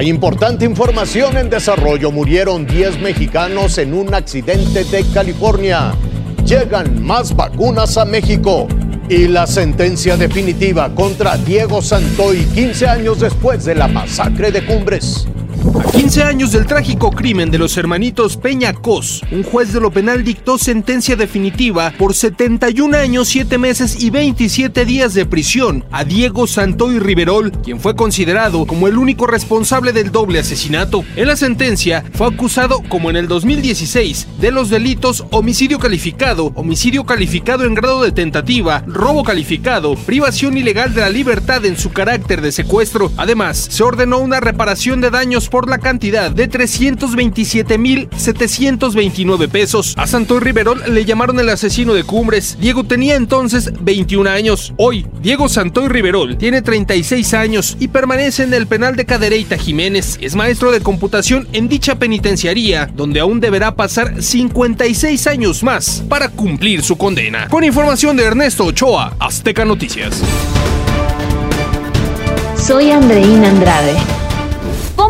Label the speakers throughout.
Speaker 1: Hay importante información en desarrollo. Murieron 10 mexicanos en un accidente de California. Llegan más vacunas a México. Y la sentencia definitiva contra Diego Santoy 15 años después de la masacre de Cumbres.
Speaker 2: A 15 años del trágico crimen de los hermanitos Peña Cos, un juez de lo penal dictó sentencia definitiva por 71 años, 7 meses y 27 días de prisión a Diego Santoy Riverol, quien fue considerado como el único responsable del doble asesinato. En la sentencia fue acusado, como en el 2016, de los delitos homicidio calificado, homicidio calificado en grado de tentativa, robo calificado, privación ilegal de la libertad en su carácter de secuestro. Además, se ordenó una reparación de daños por la cantidad de 327.729 pesos. A Santoy Riverol le llamaron el asesino de Cumbres. Diego tenía entonces 21 años. Hoy, Diego Santoy Riverol tiene 36 años y permanece en el penal de Cadereyta Jiménez. Es maestro de computación en dicha penitenciaría, donde aún deberá pasar 56 años más para cumplir su condena. Con información de Ernesto Ochoa, Azteca Noticias.
Speaker 3: Soy Andreina Andrade.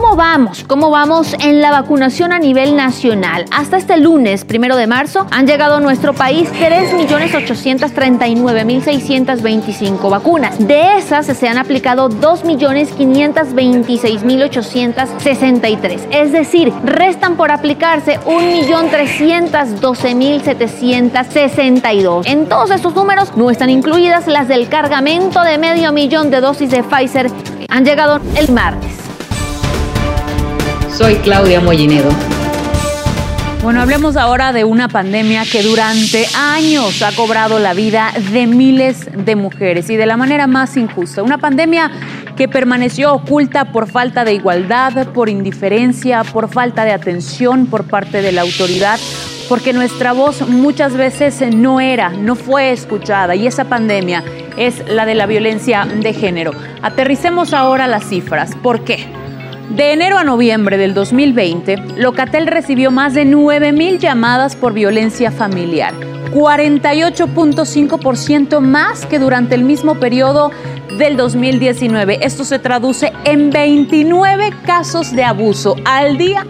Speaker 3: ¿Cómo vamos? ¿Cómo vamos en la vacunación a nivel nacional? Hasta este lunes, primero de marzo, han llegado a nuestro país 3.839.625 vacunas. De esas se han aplicado 2.526.863. Es decir, restan por aplicarse 1.312.762. En todos estos números no están incluidas las del cargamento de medio millón de dosis de Pfizer. Han llegado el martes.
Speaker 4: Soy Claudia Mollinedo.
Speaker 3: Bueno, hablemos ahora de una pandemia que durante años ha cobrado la vida de miles de mujeres y de la manera más injusta. Una pandemia que permaneció oculta por falta de igualdad, por indiferencia, por falta de atención por parte de la autoridad, porque nuestra voz muchas veces no era, no fue escuchada y esa pandemia es la de la violencia de género. Aterricemos ahora las cifras. ¿Por qué? De enero a noviembre del 2020, Locatel recibió más de 9.000 llamadas por violencia familiar, 48.5% más que durante el mismo periodo del 2019. Esto se traduce en 29 casos de abuso al día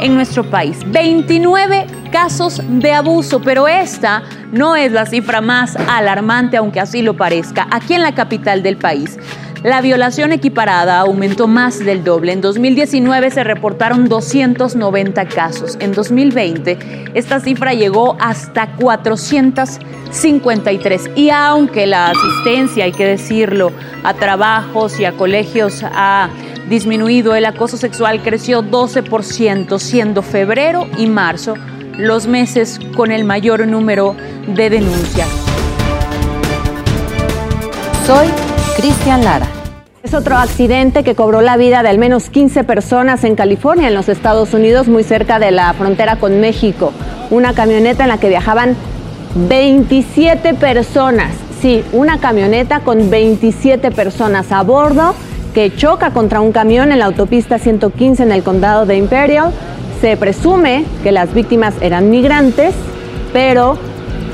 Speaker 3: en nuestro país. 29 casos de abuso, pero esta no es la cifra más alarmante, aunque así lo parezca, aquí en la capital del país. La violación equiparada aumentó más del doble. En 2019 se reportaron 290 casos. En 2020 esta cifra llegó hasta 453. Y aunque la asistencia, hay que decirlo, a trabajos y a colegios ha disminuido, el acoso sexual creció 12%, siendo febrero y marzo los meses con el mayor número de denuncias.
Speaker 5: Soy Cristian Lara. Otro accidente que cobró la vida de al menos 15 personas en California, en los Estados Unidos, muy cerca de la frontera con México. Una camioneta en la que viajaban 27 personas. Sí, una camioneta con 27 personas a bordo que choca contra un camión en la autopista 115 en el condado de Imperial. Se presume que las víctimas eran migrantes, pero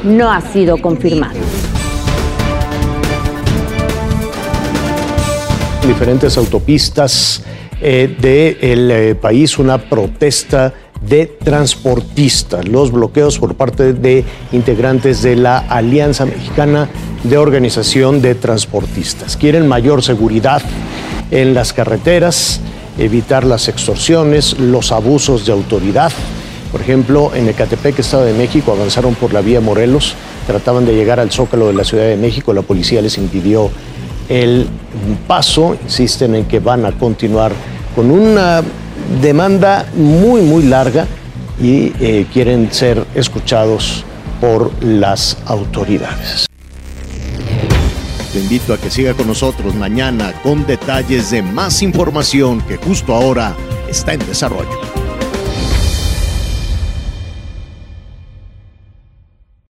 Speaker 5: no ha sido confirmado.
Speaker 1: Diferentes autopistas eh, del eh, país una protesta de transportistas, los bloqueos por parte de integrantes de la Alianza Mexicana de Organización de Transportistas. Quieren mayor seguridad en las carreteras, evitar las extorsiones, los abusos de autoridad. Por ejemplo, en Ecatepec, Estado de México, avanzaron por la vía Morelos, trataban de llegar al Zócalo de la Ciudad de México, la policía les impidió el paso, insisten en que van a continuar con una demanda muy, muy larga y eh, quieren ser escuchados por las autoridades. Te invito a que siga con nosotros mañana con detalles de más información que justo ahora está en desarrollo.